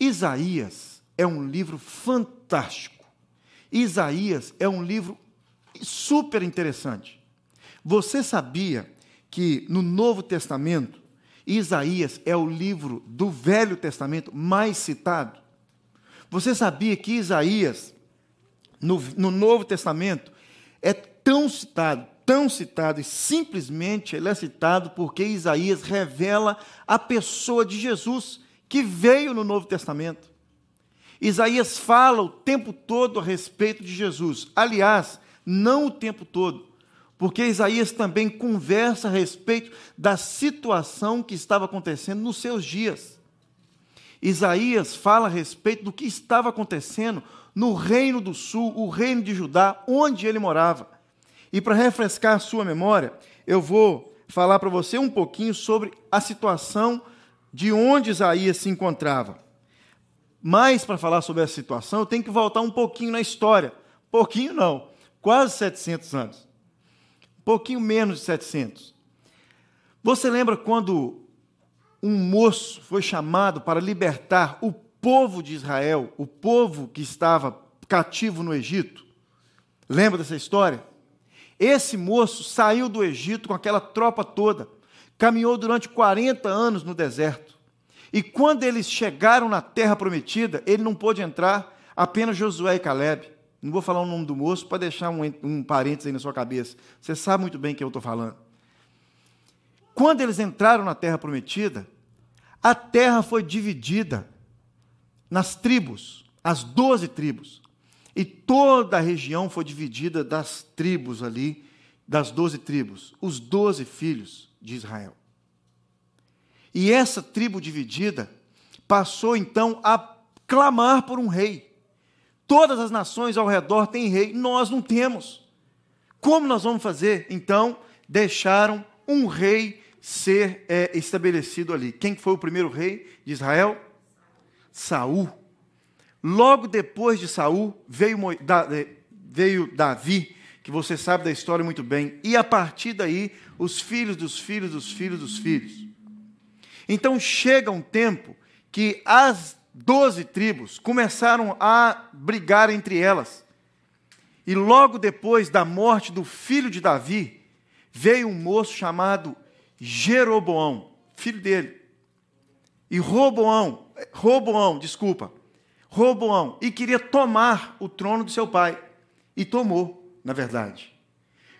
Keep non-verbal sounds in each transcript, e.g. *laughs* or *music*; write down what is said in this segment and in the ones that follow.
Isaías é um livro fantástico. Isaías é um livro super interessante. Você sabia que no Novo Testamento, Isaías é o livro do Velho Testamento mais citado? Você sabia que Isaías, no, no Novo Testamento, é tão citado, tão citado, e simplesmente ele é citado porque Isaías revela a pessoa de Jesus que veio no Novo Testamento. Isaías fala o tempo todo a respeito de Jesus. Aliás, não o tempo todo, porque Isaías também conversa a respeito da situação que estava acontecendo nos seus dias. Isaías fala a respeito do que estava acontecendo no reino do sul, o reino de Judá, onde ele morava. E para refrescar a sua memória, eu vou falar para você um pouquinho sobre a situação de onde Isaías se encontrava. Mas para falar sobre essa situação, eu tenho que voltar um pouquinho na história. Pouquinho não, quase 700 anos. Um pouquinho menos de 700. Você lembra quando um moço foi chamado para libertar o povo de Israel, o povo que estava cativo no Egito? Lembra dessa história? Esse moço saiu do Egito com aquela tropa toda, caminhou durante 40 anos no deserto. E quando eles chegaram na terra prometida, ele não pôde entrar, apenas Josué e Caleb. Não vou falar o nome do moço para deixar um, um parênteses aí na sua cabeça. Você sabe muito bem quem eu estou falando. Quando eles entraram na terra prometida, a terra foi dividida nas tribos, as doze tribos. E toda a região foi dividida das tribos ali, das doze tribos, os doze filhos de Israel. E essa tribo dividida passou então a clamar por um rei. Todas as nações ao redor têm rei, nós não temos. Como nós vamos fazer? Então, deixaram um rei ser é, estabelecido ali. Quem foi o primeiro rei de Israel? Saul. Logo depois de Saul veio, é, veio Davi, que você sabe da história muito bem, e a partir daí os filhos dos filhos dos filhos dos filhos. Então chega um tempo que as doze tribos começaram a brigar entre elas. E logo depois da morte do filho de Davi, veio um moço chamado Jeroboão, filho dele. E Roboão, Roboão, desculpa, Roboão, e queria tomar o trono de seu pai. E tomou, na verdade.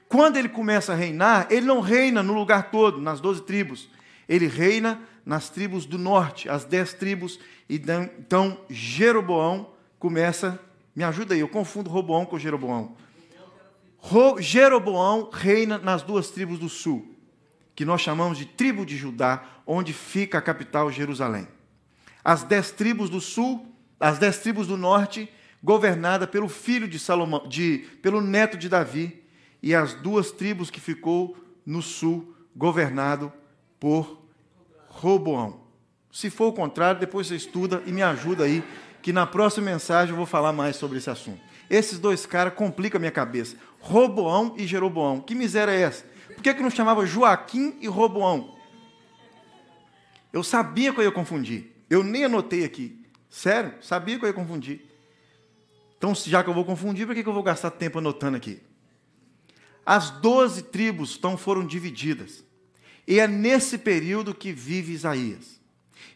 Quando ele começa a reinar, ele não reina no lugar todo, nas doze tribos. Ele reina nas tribos do norte, as dez tribos. Então Jeroboão começa. Me ajuda aí, eu confundo Roboão com Jeroboão. Jeroboão reina nas duas tribos do sul que nós chamamos de tribo de Judá, onde fica a capital Jerusalém. As dez tribos do sul, as dez tribos do norte, governada pelo filho de Salomão, de, pelo neto de Davi, e as duas tribos que ficou no sul, governado por Roboão. Se for o contrário, depois você estuda e me ajuda aí, que na próxima mensagem eu vou falar mais sobre esse assunto. Esses dois caras complicam a minha cabeça. Roboão e Jeroboão. Que miséria é essa? Por que, que não chamava Joaquim e Roboão? Eu sabia que eu ia confundir. Eu nem anotei aqui. Sério, sabia que eu ia confundir. Então, já que eu vou confundir, por que, eu vou gastar tempo anotando aqui? As doze tribos então foram divididas. E é nesse período que vive Isaías.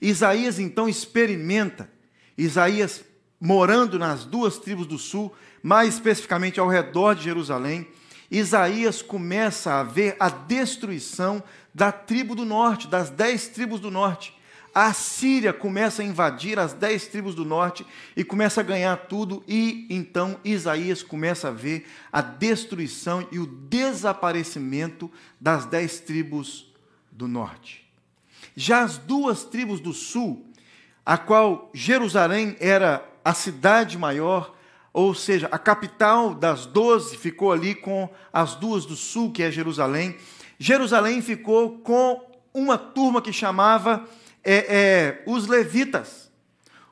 Isaías então experimenta, Isaías morando nas duas tribos do sul, mais especificamente ao redor de Jerusalém, Isaías começa a ver a destruição da tribo do norte, das dez tribos do norte. A Síria começa a invadir as dez tribos do norte e começa a ganhar tudo, e então Isaías começa a ver a destruição e o desaparecimento das dez tribos do norte. Já as duas tribos do sul, a qual Jerusalém era a cidade maior, ou seja, a capital das doze ficou ali com as duas do sul, que é Jerusalém. Jerusalém ficou com uma turma que chamava é, é, os levitas.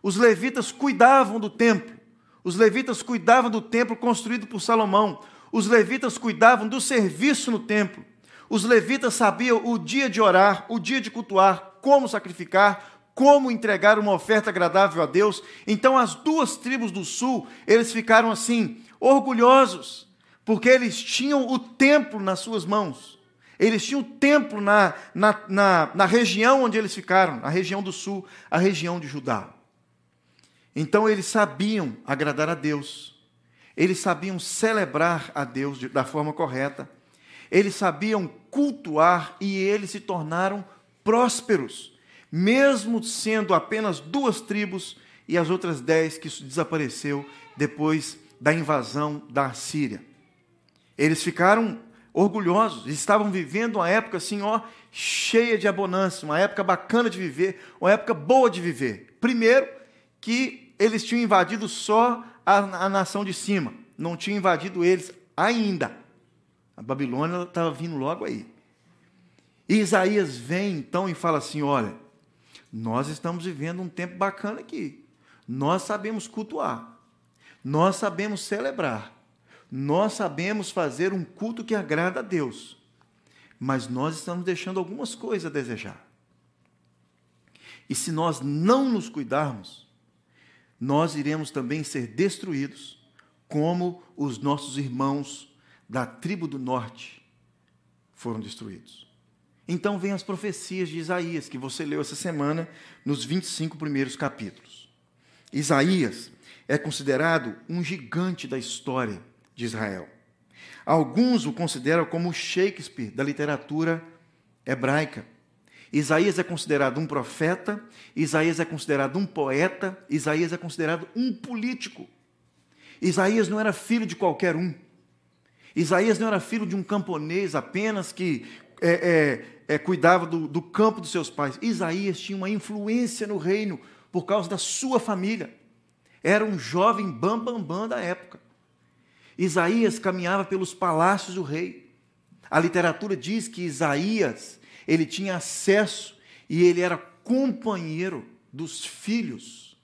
Os levitas cuidavam do templo. Os levitas cuidavam do templo construído por Salomão. Os levitas cuidavam do serviço no templo. Os levitas sabiam o dia de orar, o dia de cultuar, como sacrificar, como entregar uma oferta agradável a Deus. Então as duas tribos do sul, eles ficaram assim, orgulhosos, porque eles tinham o templo nas suas mãos. Eles tinham o templo na, na, na, na região onde eles ficaram, na região do sul, a região de Judá. Então eles sabiam agradar a Deus, eles sabiam celebrar a Deus da forma correta, eles sabiam cultuar e eles se tornaram prósperos, mesmo sendo apenas duas tribos e as outras dez que desapareceu depois da invasão da Síria. Eles ficaram orgulhosos, estavam vivendo uma época assim, ó, cheia de abundância, uma época bacana de viver, uma época boa de viver. Primeiro, que eles tinham invadido só a, a nação de cima, não tinham invadido eles ainda. A Babilônia estava vindo logo aí. E Isaías vem então e fala assim: olha, nós estamos vivendo um tempo bacana aqui. Nós sabemos cultuar, nós sabemos celebrar, nós sabemos fazer um culto que agrada a Deus, mas nós estamos deixando algumas coisas a desejar. E se nós não nos cuidarmos, nós iremos também ser destruídos, como os nossos irmãos da tribo do norte foram destruídos. Então vem as profecias de Isaías, que você leu essa semana nos 25 primeiros capítulos. Isaías é considerado um gigante da história de Israel. Alguns o consideram como Shakespeare da literatura hebraica. Isaías é considerado um profeta, Isaías é considerado um poeta, Isaías é considerado um político. Isaías não era filho de qualquer um. Isaías não era filho de um camponês apenas que é, é, é, cuidava do, do campo dos seus pais. Isaías tinha uma influência no reino por causa da sua família. Era um jovem bambambam bam, bam da época. Isaías caminhava pelos palácios do rei. A literatura diz que Isaías ele tinha acesso e ele era companheiro dos filhos.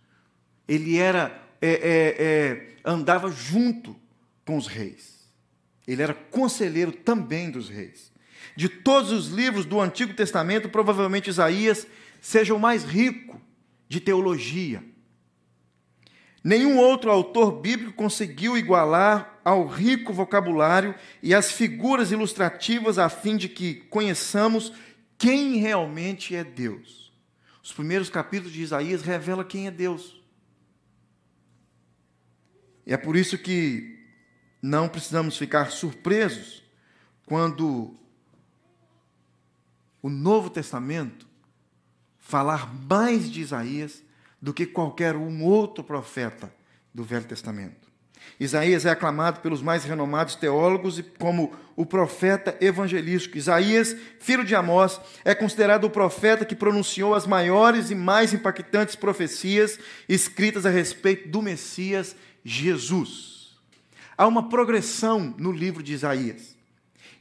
Ele era é, é, é, andava junto com os reis. Ele era conselheiro também dos reis. De todos os livros do Antigo Testamento, provavelmente Isaías seja o mais rico de teologia. Nenhum outro autor bíblico conseguiu igualar ao rico vocabulário e às figuras ilustrativas a fim de que conheçamos quem realmente é Deus. Os primeiros capítulos de Isaías revelam quem é Deus. E é por isso que não precisamos ficar surpresos quando o Novo Testamento falar mais de Isaías do que qualquer um outro profeta do Velho Testamento. Isaías é aclamado pelos mais renomados teólogos como o profeta evangelístico. Isaías, filho de Amós, é considerado o profeta que pronunciou as maiores e mais impactantes profecias escritas a respeito do Messias Jesus. Há uma progressão no livro de Isaías.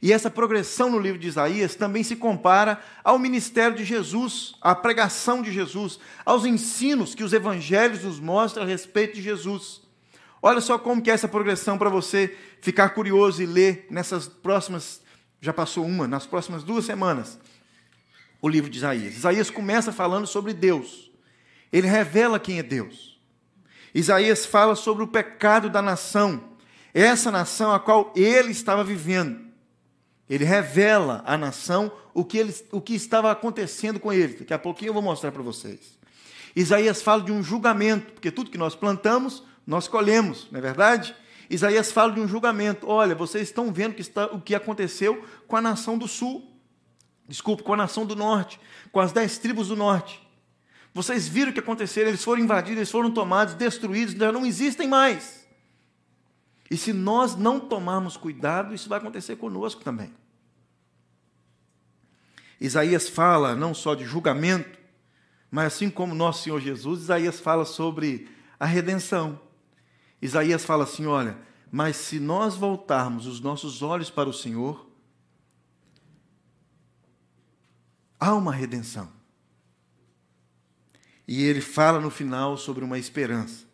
E essa progressão no livro de Isaías também se compara ao ministério de Jesus, à pregação de Jesus, aos ensinos que os evangelhos nos mostram a respeito de Jesus. Olha só como que é essa progressão para você ficar curioso e ler nessas próximas, já passou uma, nas próximas duas semanas, o livro de Isaías. Isaías começa falando sobre Deus. Ele revela quem é Deus. Isaías fala sobre o pecado da nação, essa nação a qual ele estava vivendo. Ele revela à nação o que, ele, o que estava acontecendo com ele. Daqui a pouquinho eu vou mostrar para vocês. Isaías fala de um julgamento, porque tudo que nós plantamos, nós colhemos, não é verdade? Isaías fala de um julgamento. Olha, vocês estão vendo que está, o que aconteceu com a nação do sul. Desculpe, com a nação do norte, com as dez tribos do norte. Vocês viram o que aconteceu, eles foram invadidos, eles foram tomados, destruídos, já não existem mais. E se nós não tomarmos cuidado, isso vai acontecer conosco também. Isaías fala não só de julgamento, mas assim como nosso Senhor Jesus, Isaías fala sobre a redenção. Isaías fala assim: olha, mas se nós voltarmos os nossos olhos para o Senhor, há uma redenção. E ele fala no final sobre uma esperança,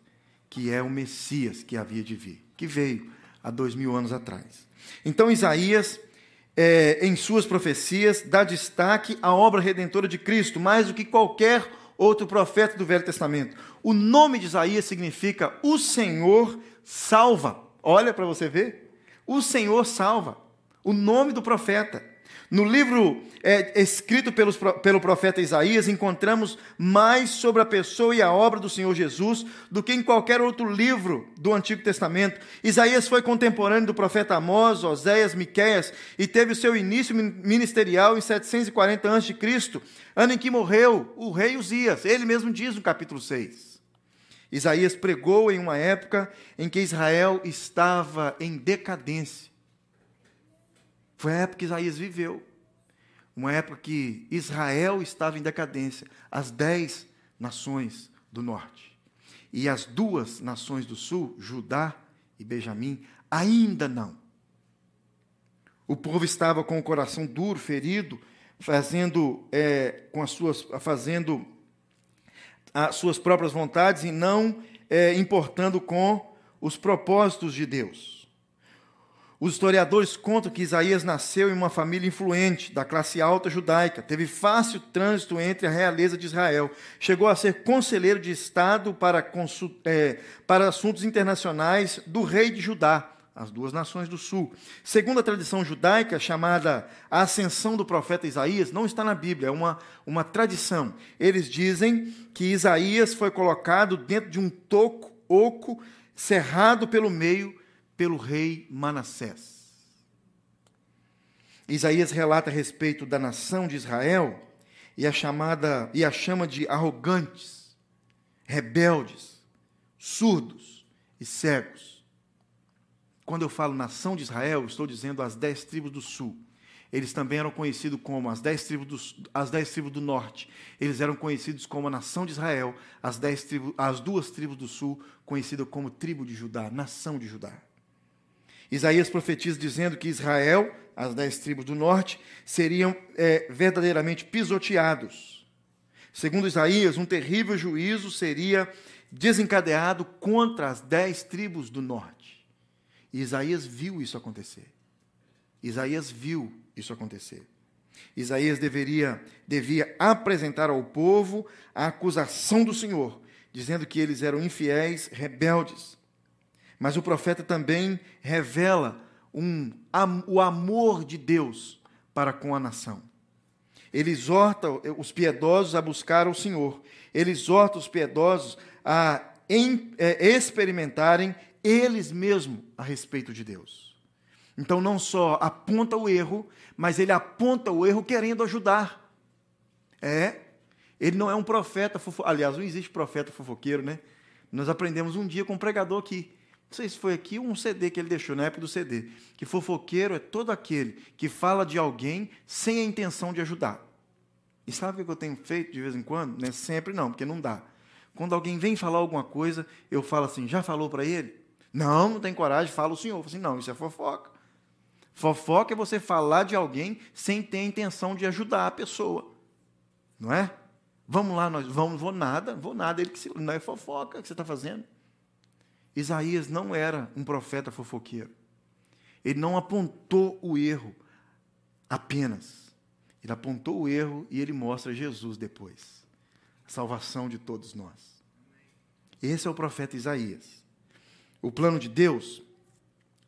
que é o Messias que havia de vir, que veio há dois mil anos atrás. Então, Isaías, é, em suas profecias, dá destaque à obra redentora de Cristo, mais do que qualquer outro profeta do Velho Testamento. O nome de Isaías significa o Senhor salva. Olha para você ver. O Senhor salva. O nome do profeta. No livro é, escrito pelos, pelo profeta Isaías, encontramos mais sobre a pessoa e a obra do Senhor Jesus do que em qualquer outro livro do Antigo Testamento. Isaías foi contemporâneo do profeta Amós, Oséias, Miqueias e teve o seu início ministerial em 740 a.C., ano em que morreu o rei Uzias. Ele mesmo diz no capítulo 6. Isaías pregou em uma época em que Israel estava em decadência. Foi a época que Isaías viveu. Uma época que Israel estava em decadência, as dez nações do norte. E as duas nações do sul, Judá e Benjamim, ainda não. O povo estava com o coração duro, ferido, fazendo é, com as suas, fazendo as suas próprias vontades e não é, importando com os propósitos de Deus. Os historiadores contam que Isaías nasceu em uma família influente, da classe alta judaica, teve fácil trânsito entre a realeza de Israel, chegou a ser conselheiro de Estado para, é, para assuntos internacionais do rei de Judá, as duas nações do sul. Segundo a tradição judaica, chamada a ascensão do profeta Isaías, não está na Bíblia, é uma, uma tradição. Eles dizem que Isaías foi colocado dentro de um toco oco, cerrado pelo meio, pelo rei Manassés. Isaías relata a respeito da nação de Israel e a chamada e a chama de arrogantes, rebeldes, surdos e cegos. Quando eu falo nação de Israel, estou dizendo as dez tribos do sul. Eles também eram conhecidos como as dez tribos do, as dez tribos do norte. Eles eram conhecidos como a nação de Israel, as, dez tribos, as duas tribos do sul, conhecidas como tribo de Judá, nação de Judá. Isaías profetiza dizendo que Israel, as dez tribos do norte, seriam é, verdadeiramente pisoteados. Segundo Isaías, um terrível juízo seria desencadeado contra as dez tribos do norte. E Isaías viu isso acontecer. Isaías viu isso acontecer. Isaías deveria, devia apresentar ao povo a acusação do Senhor, dizendo que eles eram infiéis, rebeldes. Mas o profeta também revela um, o amor de Deus para com a nação. Ele exorta os piedosos a buscar o Senhor. Ele exorta os piedosos a em, é, experimentarem eles mesmos a respeito de Deus. Então, não só aponta o erro, mas ele aponta o erro querendo ajudar. É, ele não é um profeta, fofo... aliás, não existe profeta fofoqueiro, né? Nós aprendemos um dia com um pregador aqui. Não sei se foi aqui um CD que ele deixou, na época do CD. Que fofoqueiro é todo aquele que fala de alguém sem a intenção de ajudar. E sabe o que eu tenho feito de vez em quando? Não é sempre não, porque não dá. Quando alguém vem falar alguma coisa, eu falo assim, já falou para ele? Não, não tem coragem, fala o senhor. Eu falo assim, não, isso é fofoca. Fofoca é você falar de alguém sem ter a intenção de ajudar a pessoa. Não é? Vamos lá, nós vamos, vou nada, vou nada, ele que se, não é fofoca que você está fazendo. Isaías não era um profeta fofoqueiro. Ele não apontou o erro apenas. Ele apontou o erro e ele mostra Jesus depois. A salvação de todos nós. Esse é o profeta Isaías. O plano de Deus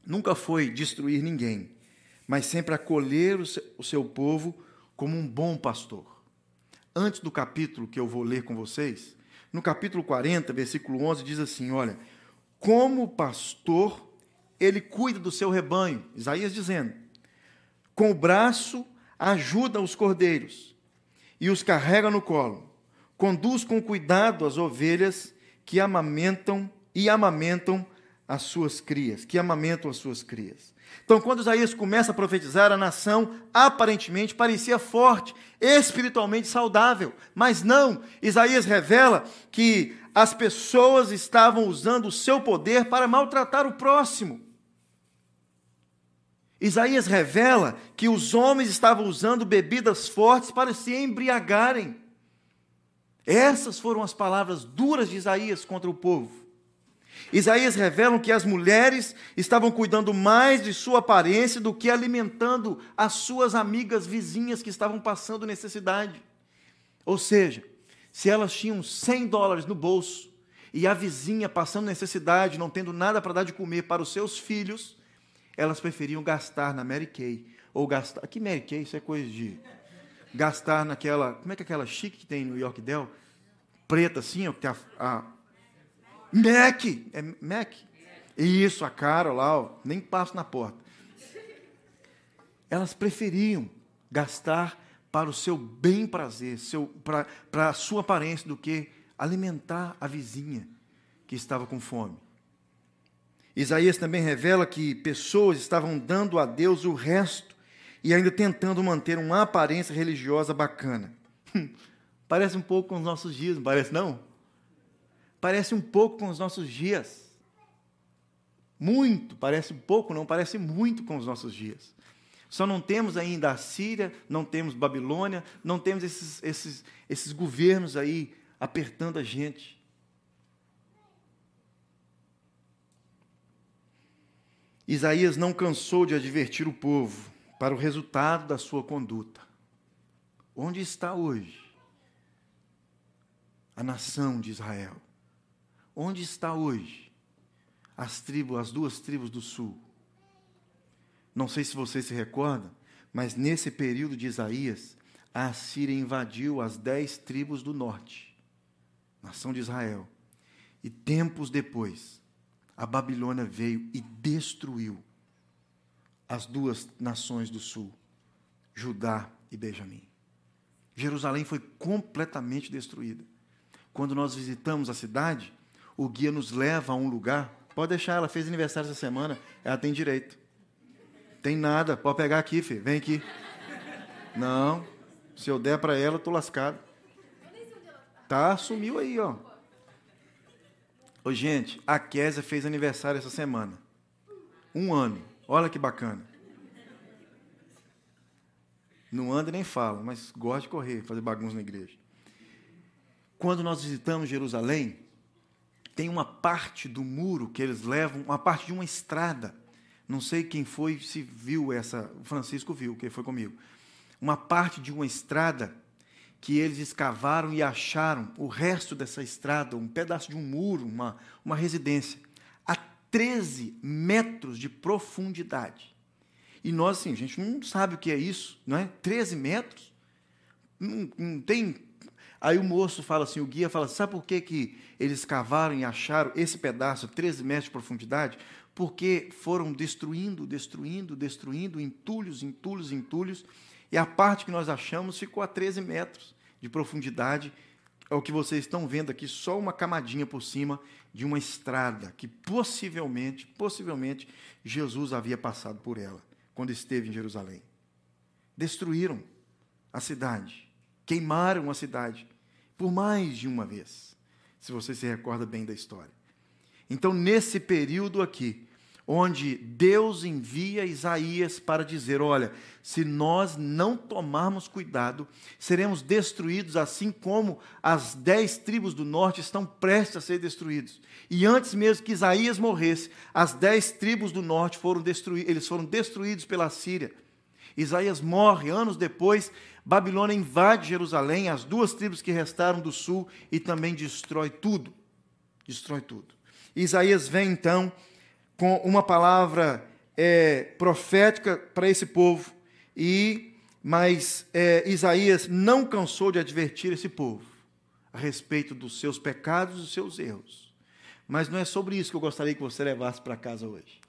nunca foi destruir ninguém, mas sempre acolher o seu povo como um bom pastor. Antes do capítulo que eu vou ler com vocês, no capítulo 40, versículo 11, diz assim: Olha, como pastor, ele cuida do seu rebanho. Isaías dizendo: com o braço ajuda os cordeiros e os carrega no colo. Conduz com cuidado as ovelhas que amamentam e amamentam as suas crias, que amamentam as suas crias. Então, quando Isaías começa a profetizar, a nação aparentemente parecia forte, espiritualmente saudável, mas não. Isaías revela que as pessoas estavam usando o seu poder para maltratar o próximo. Isaías revela que os homens estavam usando bebidas fortes para se embriagarem. Essas foram as palavras duras de Isaías contra o povo. Isaías revela que as mulheres estavam cuidando mais de sua aparência do que alimentando as suas amigas vizinhas que estavam passando necessidade. Ou seja, se elas tinham 100 dólares no bolso e a vizinha passando necessidade, não tendo nada para dar de comer para os seus filhos, elas preferiam gastar na Mary Kay ou gastar. Aqui Mary Kay, isso é coisa de gastar naquela, como é que é aquela chique que tem no York Dell? Preta assim, ó, que tem a, a Mac, é Mac. Isso, a cara lá, ó, nem passo na porta. Elas preferiam gastar para o seu bem prazer, para a sua aparência, do que alimentar a vizinha que estava com fome. Isaías também revela que pessoas estavam dando a Deus o resto e ainda tentando manter uma aparência religiosa bacana. parece um pouco com os nossos dias, não parece não? Parece um pouco com os nossos dias. Muito, parece pouco, não, parece muito com os nossos dias. Só não temos ainda a Síria, não temos Babilônia, não temos esses, esses, esses governos aí apertando a gente. Isaías não cansou de advertir o povo para o resultado da sua conduta. Onde está hoje a nação de Israel? Onde está hoje as tribos, as duas tribos do sul? Não sei se você se recorda, mas nesse período de Isaías, a Assíria invadiu as dez tribos do norte, nação de Israel. E tempos depois, a Babilônia veio e destruiu as duas nações do sul, Judá e Benjamim. Jerusalém foi completamente destruída. Quando nós visitamos a cidade, o guia nos leva a um lugar. Pode deixar, ela fez aniversário essa semana, ela tem direito. Tem nada, pode pegar aqui, filho. Vem aqui. Não, se eu der para ela, eu tô lascado. Tá, sumiu aí, ó. Ô, gente, a Késia fez aniversário essa semana. Um ano. Olha que bacana. Não anda nem fala, mas gosta de correr, fazer bagunça na igreja. Quando nós visitamos Jerusalém, tem uma parte do muro que eles levam, uma parte de uma estrada não sei quem foi, se viu essa. O Francisco viu, que foi comigo. Uma parte de uma estrada que eles escavaram e acharam o resto dessa estrada, um pedaço de um muro, uma, uma residência, a 13 metros de profundidade. E nós, assim, a gente não sabe o que é isso, não é? 13 metros? Não, não tem. Aí o moço fala assim, o guia fala, sabe por que, que eles cavaram e acharam esse pedaço, 13 metros de profundidade? porque foram destruindo, destruindo, destruindo, entulhos, entulhos, entulhos, e a parte que nós achamos ficou a 13 metros de profundidade. É o que vocês estão vendo aqui, só uma camadinha por cima de uma estrada que possivelmente, possivelmente, Jesus havia passado por ela quando esteve em Jerusalém. Destruíram a cidade, queimaram a cidade por mais de uma vez, se você se recorda bem da história. Então, nesse período aqui, onde Deus envia Isaías para dizer: olha, se nós não tomarmos cuidado, seremos destruídos, assim como as dez tribos do norte estão prestes a ser destruídos. E antes mesmo que Isaías morresse, as dez tribos do norte foram destruídos, eles foram destruídos pela Síria. Isaías morre anos depois, Babilônia invade Jerusalém, as duas tribos que restaram do sul, e também destrói tudo. Destrói tudo. Isaías vem então com uma palavra é, profética para esse povo, e mas é, Isaías não cansou de advertir esse povo a respeito dos seus pecados e dos seus erros. Mas não é sobre isso que eu gostaria que você levasse para casa hoje.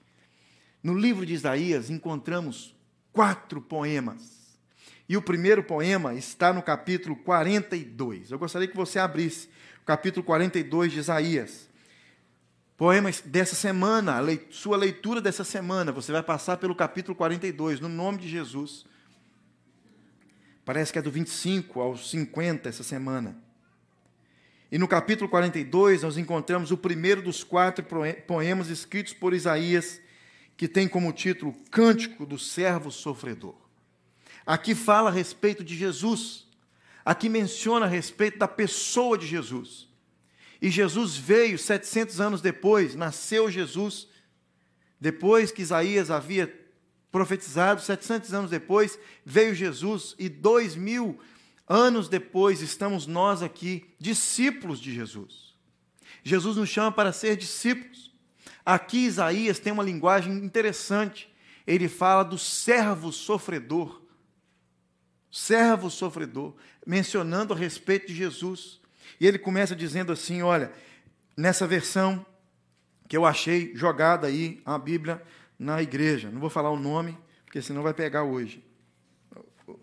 No livro de Isaías encontramos quatro poemas. E o primeiro poema está no capítulo 42. Eu gostaria que você abrisse o capítulo 42 de Isaías. Poema dessa semana, sua leitura dessa semana, você vai passar pelo capítulo 42, no nome de Jesus. Parece que é do 25 ao 50 essa semana. E no capítulo 42, nós encontramos o primeiro dos quatro poemas escritos por Isaías, que tem como título Cântico do Servo Sofredor. Aqui fala a respeito de Jesus, aqui menciona a respeito da pessoa de Jesus. E Jesus veio 700 anos depois, nasceu Jesus, depois que Isaías havia profetizado, 700 anos depois, veio Jesus, e dois mil anos depois, estamos nós aqui, discípulos de Jesus. Jesus nos chama para ser discípulos. Aqui Isaías tem uma linguagem interessante. Ele fala do servo sofredor. Servo sofredor, mencionando a respeito de Jesus. E ele começa dizendo assim: olha, nessa versão que eu achei jogada aí, a Bíblia na igreja. Não vou falar o nome, porque senão vai pegar hoje.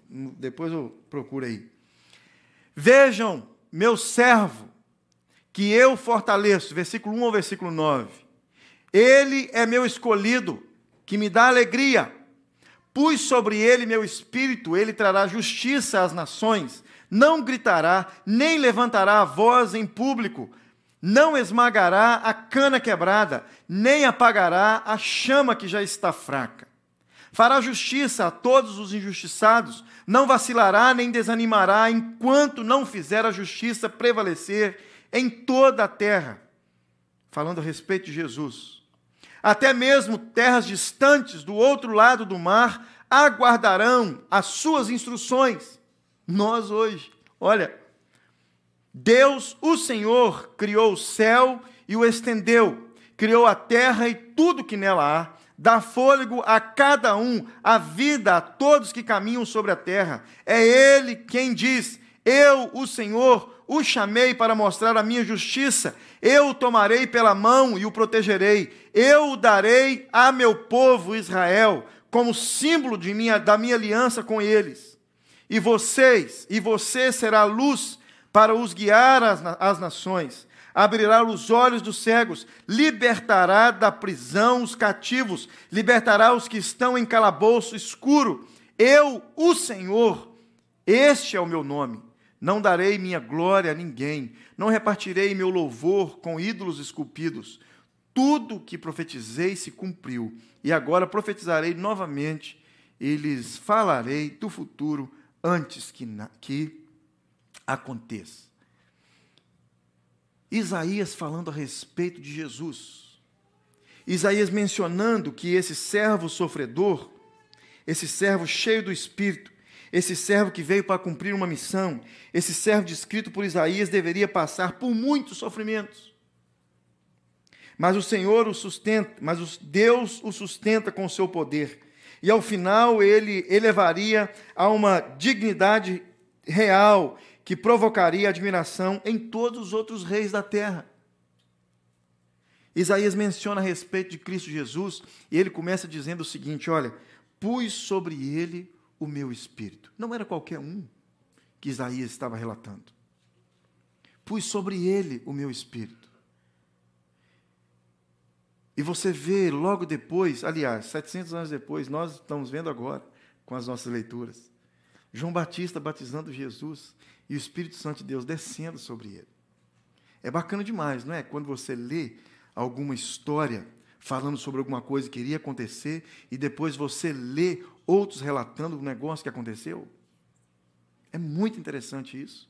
Depois eu procuro aí. Vejam, meu servo, que eu fortaleço, versículo 1 ao versículo 9. Ele é meu escolhido, que me dá alegria. Pus sobre ele meu espírito, ele trará justiça às nações. Não gritará, nem levantará a voz em público. Não esmagará a cana quebrada, nem apagará a chama que já está fraca. Fará justiça a todos os injustiçados, não vacilará nem desanimará enquanto não fizer a justiça prevalecer em toda a terra. Falando a respeito de Jesus. Até mesmo terras distantes do outro lado do mar aguardarão as suas instruções. Nós hoje, olha, Deus, o Senhor, criou o céu e o estendeu, criou a terra e tudo que nela há, dá fôlego a cada um, a vida a todos que caminham sobre a terra. É Ele quem diz: Eu, o Senhor, o chamei para mostrar a minha justiça. Eu o tomarei pela mão e o protegerei. Eu o darei a meu povo Israel, como símbolo de minha, da minha aliança com eles. E vocês, e você será luz para os guiar às, às nações. Abrirá os olhos dos cegos, libertará da prisão os cativos, libertará os que estão em calabouço escuro. Eu, o Senhor, este é o meu nome não darei minha glória a ninguém, não repartirei meu louvor com ídolos esculpidos. Tudo que profetizei se cumpriu, e agora profetizarei novamente e lhes falarei do futuro antes que, que aconteça. Isaías falando a respeito de Jesus. Isaías mencionando que esse servo sofredor, esse servo cheio do Espírito, esse servo que veio para cumprir uma missão, esse servo descrito por Isaías deveria passar por muitos sofrimentos. Mas o Senhor o sustenta, mas Deus o sustenta com o seu poder. E ao final ele elevaria a uma dignidade real que provocaria admiração em todos os outros reis da terra. Isaías menciona a respeito de Cristo Jesus e ele começa dizendo o seguinte: Olha, pus sobre ele o meu espírito. Não era qualquer um que Isaías estava relatando. Pus sobre ele o meu espírito. E você vê logo depois, aliás, 700 anos depois, nós estamos vendo agora com as nossas leituras, João Batista batizando Jesus e o Espírito Santo de Deus descendo sobre ele. É bacana demais, não é? Quando você lê alguma história falando sobre alguma coisa que iria acontecer e depois você lê outros relatando o negócio que aconteceu. É muito interessante isso.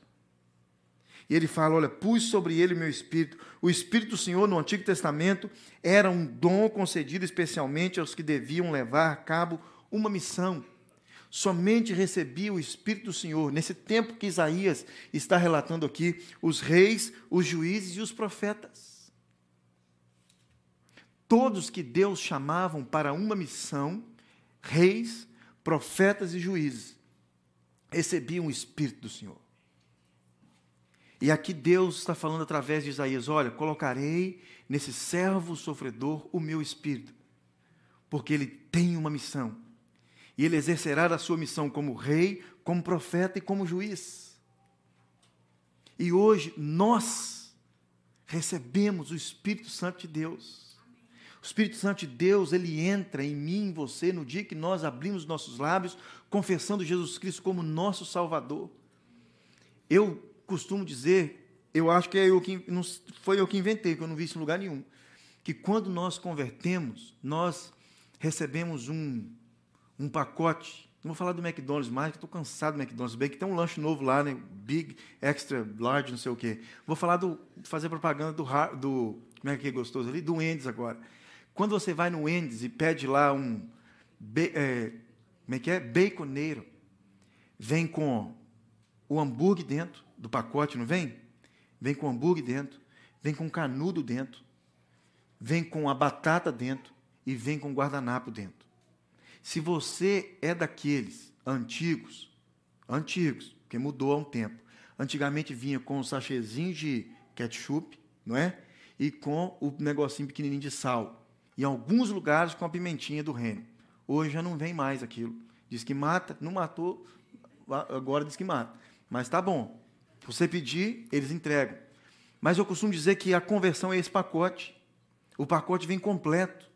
E ele fala: Olha, pus sobre ele o meu espírito. O espírito do Senhor no Antigo Testamento era um dom concedido especialmente aos que deviam levar a cabo uma missão. Somente recebia o espírito do Senhor, nesse tempo que Isaías está relatando aqui, os reis, os juízes e os profetas. Todos que Deus chamavam para uma missão, reis, profetas e juízes recebiam o Espírito do Senhor. E aqui Deus está falando através de Isaías: olha, colocarei nesse servo sofredor o meu espírito, porque ele tem uma missão. E ele exercerá a sua missão como rei, como profeta e como juiz. E hoje nós recebemos o Espírito Santo de Deus. O Espírito Santo de Deus, ele entra em mim, em você, no dia que nós abrimos nossos lábios, confessando Jesus Cristo como nosso Salvador. Eu costumo dizer, eu acho que é eu que, não foi eu que inventei, que eu não vi isso em lugar nenhum, que quando nós convertemos, nós recebemos um, um pacote. Não vou falar do McDonald's mais, que estou cansado do McDonald's. Bem que tem um lanche novo lá, né? Big, Extra, Large, não sei o quê. Vou falar do. fazer propaganda do. do como é que é gostoso ali? Do Wendy's agora. Quando você vai no Wendy's e pede lá um. É, como é que é? Baconeiro. Vem com o hambúrguer dentro do pacote, não vem? Vem com hambúrguer dentro, vem com canudo dentro, vem com a batata dentro e vem com guardanapo dentro. Se você é daqueles antigos, antigos, porque mudou há um tempo. Antigamente vinha com um sachêzinho de ketchup, não é? E com o negocinho pequenininho de sal. Em alguns lugares com a pimentinha do reino. Hoje já não vem mais aquilo. Diz que mata, não matou, agora diz que mata. Mas tá bom. Você pedir, eles entregam. Mas eu costumo dizer que a conversão é esse pacote. O pacote vem completo.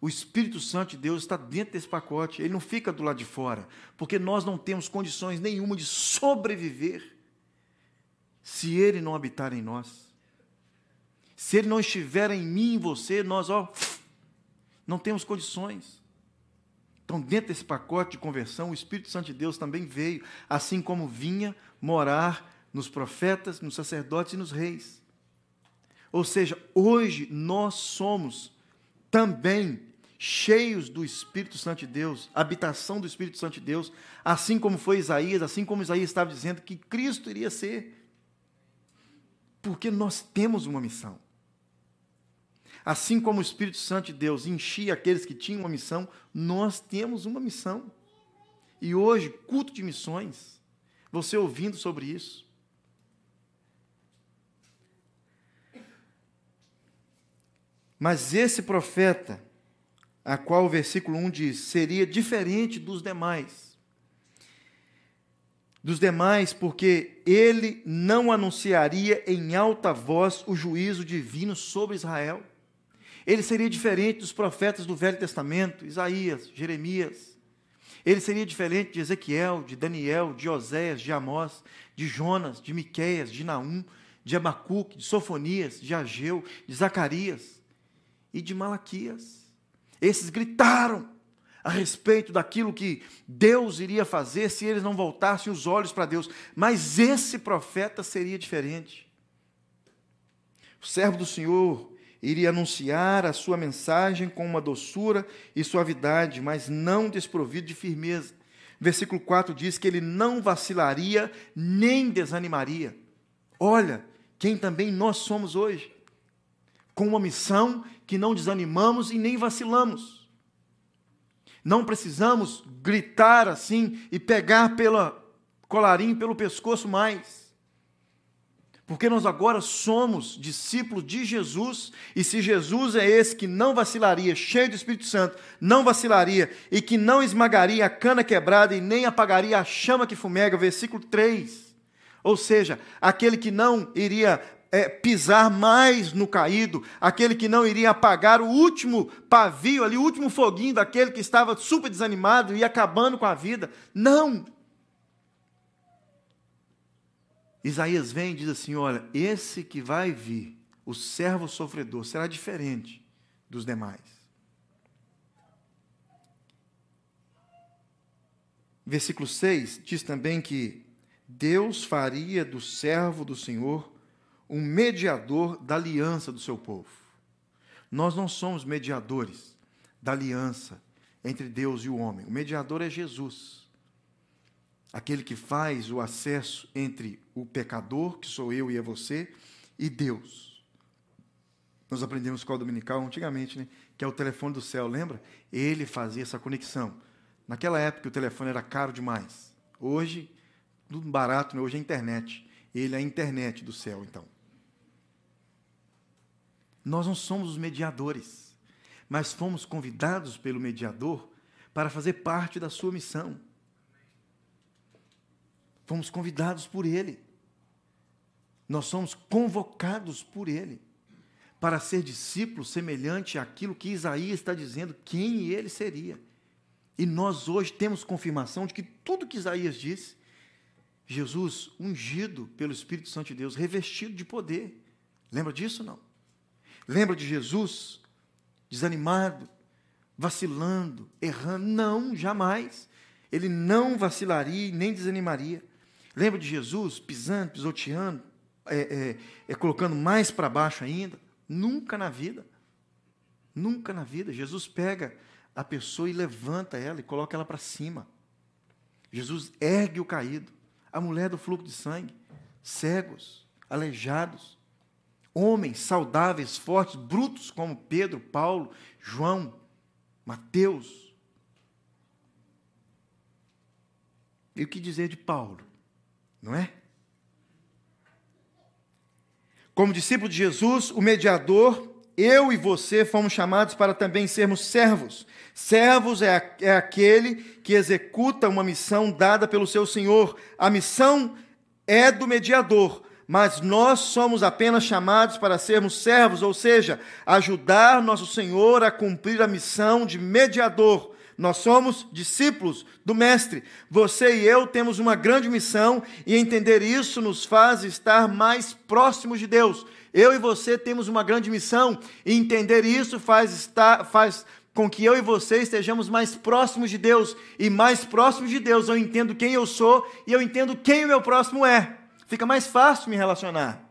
O Espírito Santo de Deus está dentro desse pacote, ele não fica do lado de fora, porque nós não temos condições nenhuma de sobreviver se ele não habitar em nós. Se ele não estiver em mim e em você, nós, ó, não temos condições. Então, dentro desse pacote de conversão, o Espírito Santo de Deus também veio, assim como vinha morar nos profetas, nos sacerdotes e nos reis. Ou seja, hoje nós somos também cheios do Espírito Santo de Deus, habitação do Espírito Santo de Deus, assim como foi Isaías, assim como Isaías estava dizendo que Cristo iria ser. Porque nós temos uma missão. Assim como o Espírito Santo de Deus enchia aqueles que tinham uma missão, nós temos uma missão. E hoje, culto de missões, você ouvindo sobre isso. Mas esse profeta, a qual o versículo 1 diz, seria diferente dos demais. Dos demais, porque ele não anunciaria em alta voz o juízo divino sobre Israel. Ele seria diferente dos profetas do Velho Testamento, Isaías, Jeremias. Ele seria diferente de Ezequiel, de Daniel, de Oséias, de Amós, de Jonas, de Miqueias, de Naum, de Abacuque, de Sofonias, de Ageu, de Zacarias e de Malaquias. Esses gritaram a respeito daquilo que Deus iria fazer se eles não voltassem os olhos para Deus. Mas esse profeta seria diferente. O servo do Senhor iria anunciar a sua mensagem com uma doçura e suavidade, mas não desprovido de firmeza. Versículo 4 diz que ele não vacilaria nem desanimaria. Olha, quem também nós somos hoje, com uma missão que não desanimamos e nem vacilamos. Não precisamos gritar assim e pegar pela colarinho pelo pescoço mais. Porque nós agora somos discípulos de Jesus, e se Jesus é esse que não vacilaria, cheio do Espírito Santo, não vacilaria e que não esmagaria a cana quebrada e nem apagaria a chama que fumega, versículo 3. Ou seja, aquele que não iria é, pisar mais no caído, aquele que não iria apagar o último pavio ali, o último foguinho daquele que estava super desanimado e acabando com a vida. Não! Isaías vem e diz assim: olha, esse que vai vir, o servo sofredor, será diferente dos demais. Versículo 6 diz também que Deus faria do servo do Senhor um mediador da aliança do seu povo. Nós não somos mediadores da aliança entre Deus e o homem. O mediador é Jesus. Aquele que faz o acesso entre o pecador, que sou eu e é você, e Deus. Nós aprendemos escola dominical antigamente, né? que é o telefone do céu, lembra? Ele fazia essa conexão. Naquela época o telefone era caro demais. Hoje, tudo barato, né? hoje é a internet. Ele é a internet do céu, então. Nós não somos os mediadores, mas fomos convidados pelo mediador para fazer parte da sua missão. Fomos convidados por ele. Nós somos convocados por ele para ser discípulos semelhante àquilo que Isaías está dizendo quem ele seria. E nós hoje temos confirmação de que tudo que Isaías disse, Jesus ungido pelo Espírito Santo de Deus, revestido de poder. Lembra disso não? Lembra de Jesus desanimado, vacilando, errando? Não, jamais. Ele não vacilaria nem desanimaria. Lembra de Jesus pisando, pisoteando, é, é, é colocando mais para baixo ainda? Nunca na vida. Nunca na vida. Jesus pega a pessoa e levanta ela e coloca ela para cima. Jesus ergue o caído, a mulher do fluxo de sangue, cegos, aleijados, homens saudáveis, fortes, brutos como Pedro, Paulo, João, Mateus. E o que dizer de Paulo, não é? Como discípulo de Jesus, o mediador, eu e você fomos chamados para também sermos servos. Servos é, é aquele que executa uma missão dada pelo seu Senhor. A missão é do mediador, mas nós somos apenas chamados para sermos servos, ou seja, ajudar nosso Senhor a cumprir a missão de mediador. Nós somos discípulos do Mestre. Você e eu temos uma grande missão e entender isso nos faz estar mais próximos de Deus. Eu e você temos uma grande missão e entender isso faz, estar, faz com que eu e você estejamos mais próximos de Deus. E mais próximos de Deus eu entendo quem eu sou e eu entendo quem o meu próximo é. Fica mais fácil me relacionar.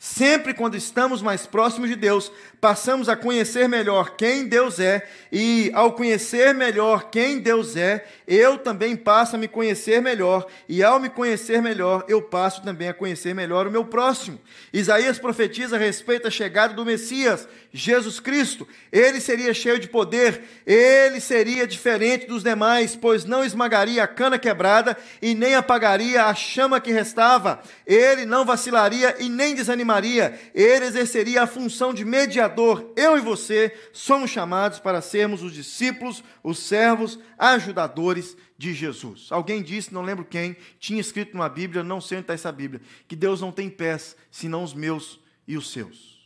Sempre quando estamos mais próximos de Deus, passamos a conhecer melhor quem Deus é, e ao conhecer melhor quem Deus é, eu também passo a me conhecer melhor, e ao me conhecer melhor, eu passo também a conhecer melhor o meu próximo. Isaías profetiza a respeito da chegada do Messias, Jesus Cristo. Ele seria cheio de poder, ele seria diferente dos demais, pois não esmagaria a cana quebrada e nem apagaria a chama que restava. Ele não vacilaria e nem desanimaria, ele exerceria a função de mediador eu e você, somos chamados para sermos os discípulos, os servos, ajudadores de Jesus. Alguém disse, não lembro quem, tinha escrito numa Bíblia, não sei onde está essa Bíblia, que Deus não tem pés, senão os meus e os seus.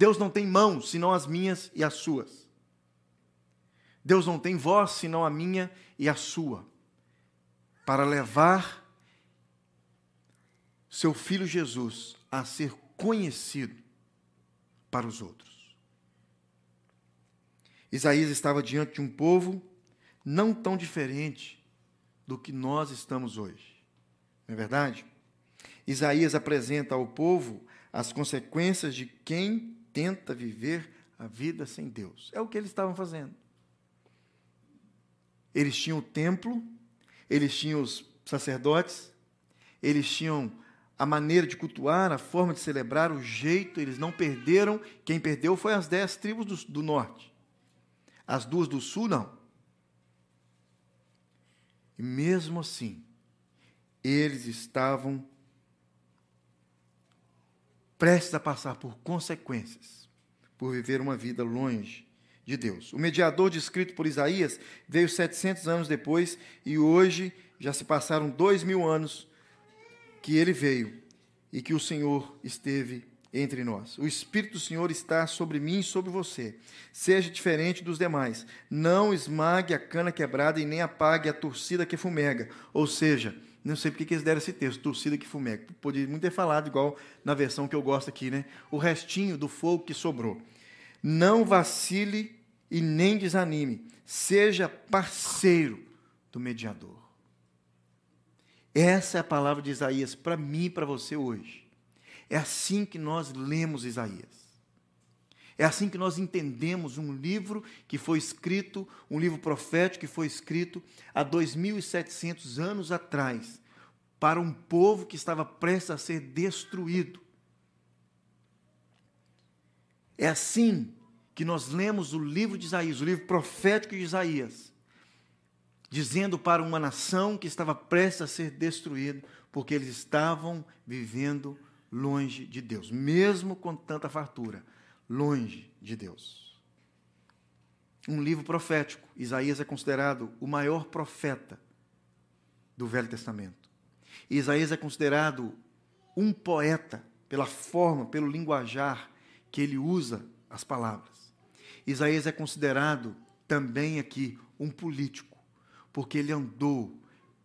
Deus não tem mãos, senão as minhas e as suas. Deus não tem voz, senão a minha e a sua. Para levar seu filho Jesus a ser conhecido para os outros. Isaías estava diante de um povo não tão diferente do que nós estamos hoje. Não é verdade? Isaías apresenta ao povo as consequências de quem tenta viver a vida sem Deus. É o que eles estavam fazendo. Eles tinham o templo, eles tinham os sacerdotes, eles tinham a maneira de cultuar, a forma de celebrar, o jeito, eles não perderam. Quem perdeu foi as dez tribos do, do norte. As duas do sul, não. E mesmo assim, eles estavam prestes a passar por consequências, por viver uma vida longe de Deus. O mediador descrito por Isaías veio 700 anos depois e hoje já se passaram dois mil anos que ele veio e que o Senhor esteve entre nós. O Espírito do Senhor está sobre mim e sobre você. Seja diferente dos demais. Não esmague a cana quebrada e nem apague a torcida que fumega. Ou seja, não sei porque que eles deram esse texto, torcida que fumega. Podia muito ter falado igual na versão que eu gosto aqui, né? O restinho do fogo que sobrou. Não vacile e nem desanime. Seja parceiro do mediador. Essa é a palavra de Isaías para mim e para você hoje. É assim que nós lemos Isaías. É assim que nós entendemos um livro que foi escrito, um livro profético que foi escrito há 2.700 anos atrás, para um povo que estava prestes a ser destruído. É assim que nós lemos o livro de Isaías, o livro profético de Isaías, dizendo para uma nação que estava prestes a ser destruída, porque eles estavam vivendo longe de Deus, mesmo com tanta fartura, longe de Deus. Um livro profético, Isaías é considerado o maior profeta do Velho Testamento. Isaías é considerado um poeta pela forma, pelo linguajar que ele usa as palavras. Isaías é considerado também aqui um político porque ele andou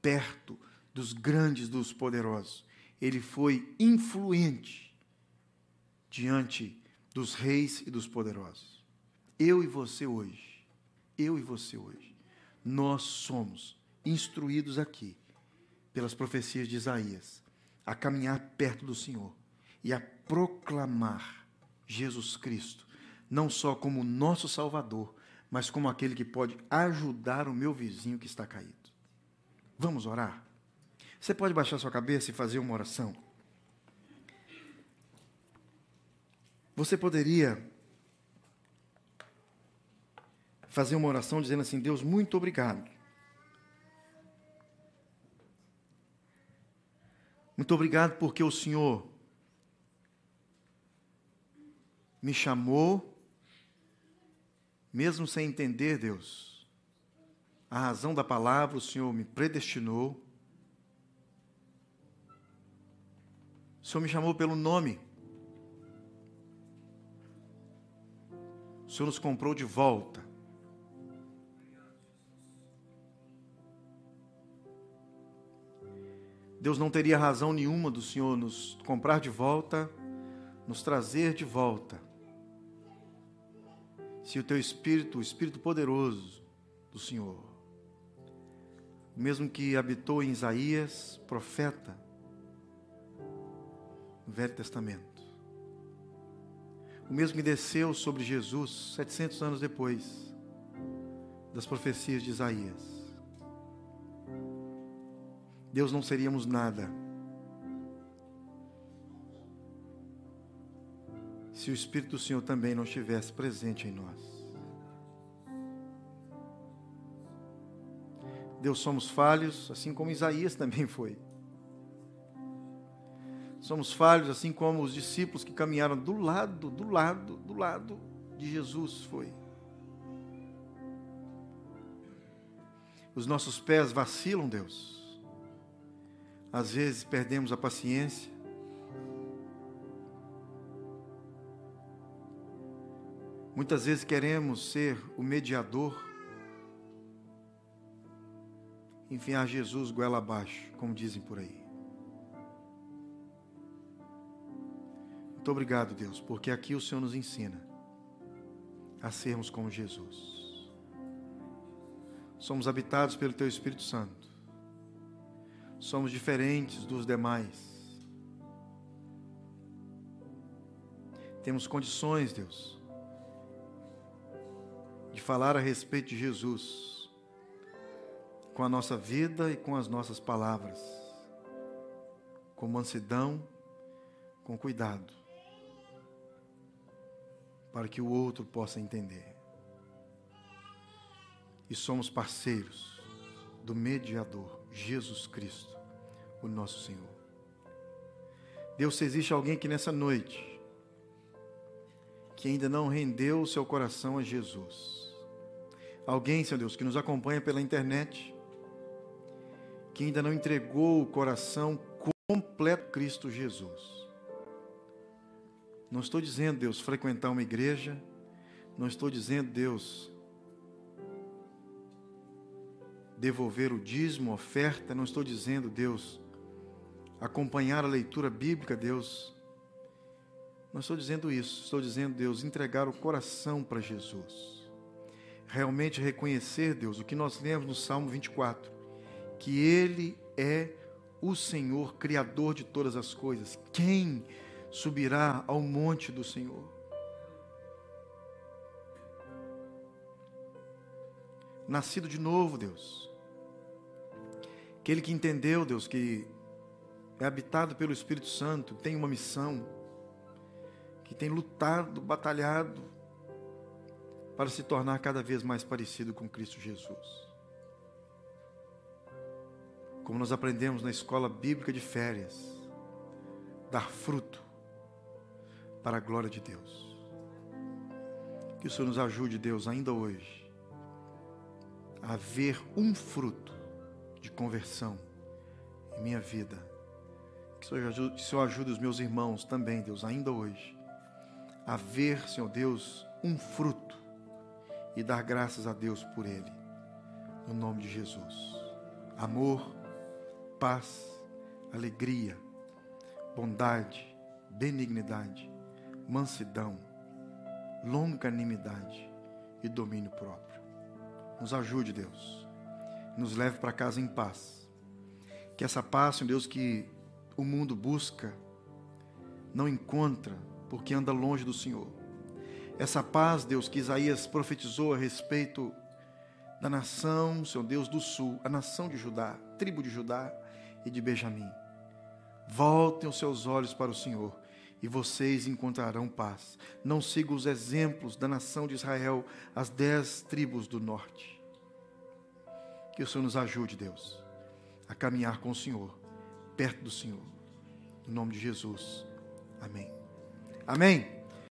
perto dos grandes, dos poderosos. Ele foi influente diante dos reis e dos poderosos. Eu e você hoje, eu e você hoje, nós somos instruídos aqui pelas profecias de Isaías a caminhar perto do Senhor e a proclamar Jesus Cristo, não só como nosso Salvador, mas como aquele que pode ajudar o meu vizinho que está caído. Vamos orar? Você pode baixar sua cabeça e fazer uma oração? Você poderia fazer uma oração dizendo assim: Deus, muito obrigado. Muito obrigado porque o Senhor me chamou, mesmo sem entender, Deus, a razão da palavra, o Senhor me predestinou. O Senhor me chamou pelo nome. Senhor nos comprou de volta. Deus não teria razão nenhuma do Senhor nos comprar de volta, nos trazer de volta, se o teu Espírito, o Espírito poderoso do Senhor, mesmo que habitou em Isaías, profeta, no Velho Testamento, o mesmo que desceu sobre Jesus 700 anos depois das profecias de Isaías, Deus não seríamos nada. Se o Espírito do Senhor também não estivesse presente em nós. Deus somos falhos, assim como Isaías *laughs* também foi. Somos falhos, assim como os discípulos que caminharam do lado, do lado, do lado de Jesus foi. Os nossos pés vacilam, Deus. Às vezes perdemos a paciência. Muitas vezes queremos ser o mediador, enfiar Jesus goela abaixo, como dizem por aí. Muito obrigado, Deus, porque aqui o Senhor nos ensina a sermos como Jesus. Somos habitados pelo Teu Espírito Santo somos diferentes dos demais. Temos condições, Deus, de falar a respeito de Jesus com a nossa vida e com as nossas palavras, com mansidão, com cuidado, para que o outro possa entender. E somos parceiros do mediador, Jesus Cristo o nosso Senhor. Deus, se existe alguém que nessa noite que ainda não rendeu o seu coração a Jesus, alguém, Senhor Deus, que nos acompanha pela internet, que ainda não entregou o coração completo a Cristo Jesus. Não estou dizendo, Deus, frequentar uma igreja, não estou dizendo, Deus, devolver o dízimo, oferta, não estou dizendo, Deus, acompanhar a leitura bíblica, Deus. Não estou dizendo isso, estou dizendo, Deus, entregar o coração para Jesus. Realmente reconhecer, Deus, o que nós lemos no Salmo 24, que Ele é o Senhor, Criador de todas as coisas. Quem subirá ao monte do Senhor? Nascido de novo, Deus. Aquele que entendeu, Deus, que é habitado pelo Espírito Santo, tem uma missão, que tem lutado, batalhado para se tornar cada vez mais parecido com Cristo Jesus. Como nós aprendemos na escola bíblica de férias, dar fruto para a glória de Deus. Que o Senhor nos ajude, Deus, ainda hoje, a ver um fruto de conversão em minha vida que o Senhor ajude, Senhor ajude os meus irmãos também, Deus, ainda hoje, a ver, Senhor Deus, um fruto e dar graças a Deus por ele. No nome de Jesus. Amor, paz, alegria, bondade, benignidade, mansidão, longanimidade e domínio próprio. Nos ajude, Deus. Nos leve para casa em paz. Que essa paz, Senhor Deus, que o mundo busca, não encontra, porque anda longe do Senhor. Essa paz, Deus, que Isaías profetizou a respeito da nação, Senhor Deus do sul, a nação de Judá, tribo de Judá, e de Benjamim. Voltem os seus olhos para o Senhor e vocês encontrarão paz. Não sigam os exemplos da nação de Israel, as dez tribos do norte. Que o Senhor nos ajude, Deus, a caminhar com o Senhor, perto do Senhor. Em nome de Jesus. Amém. Amém.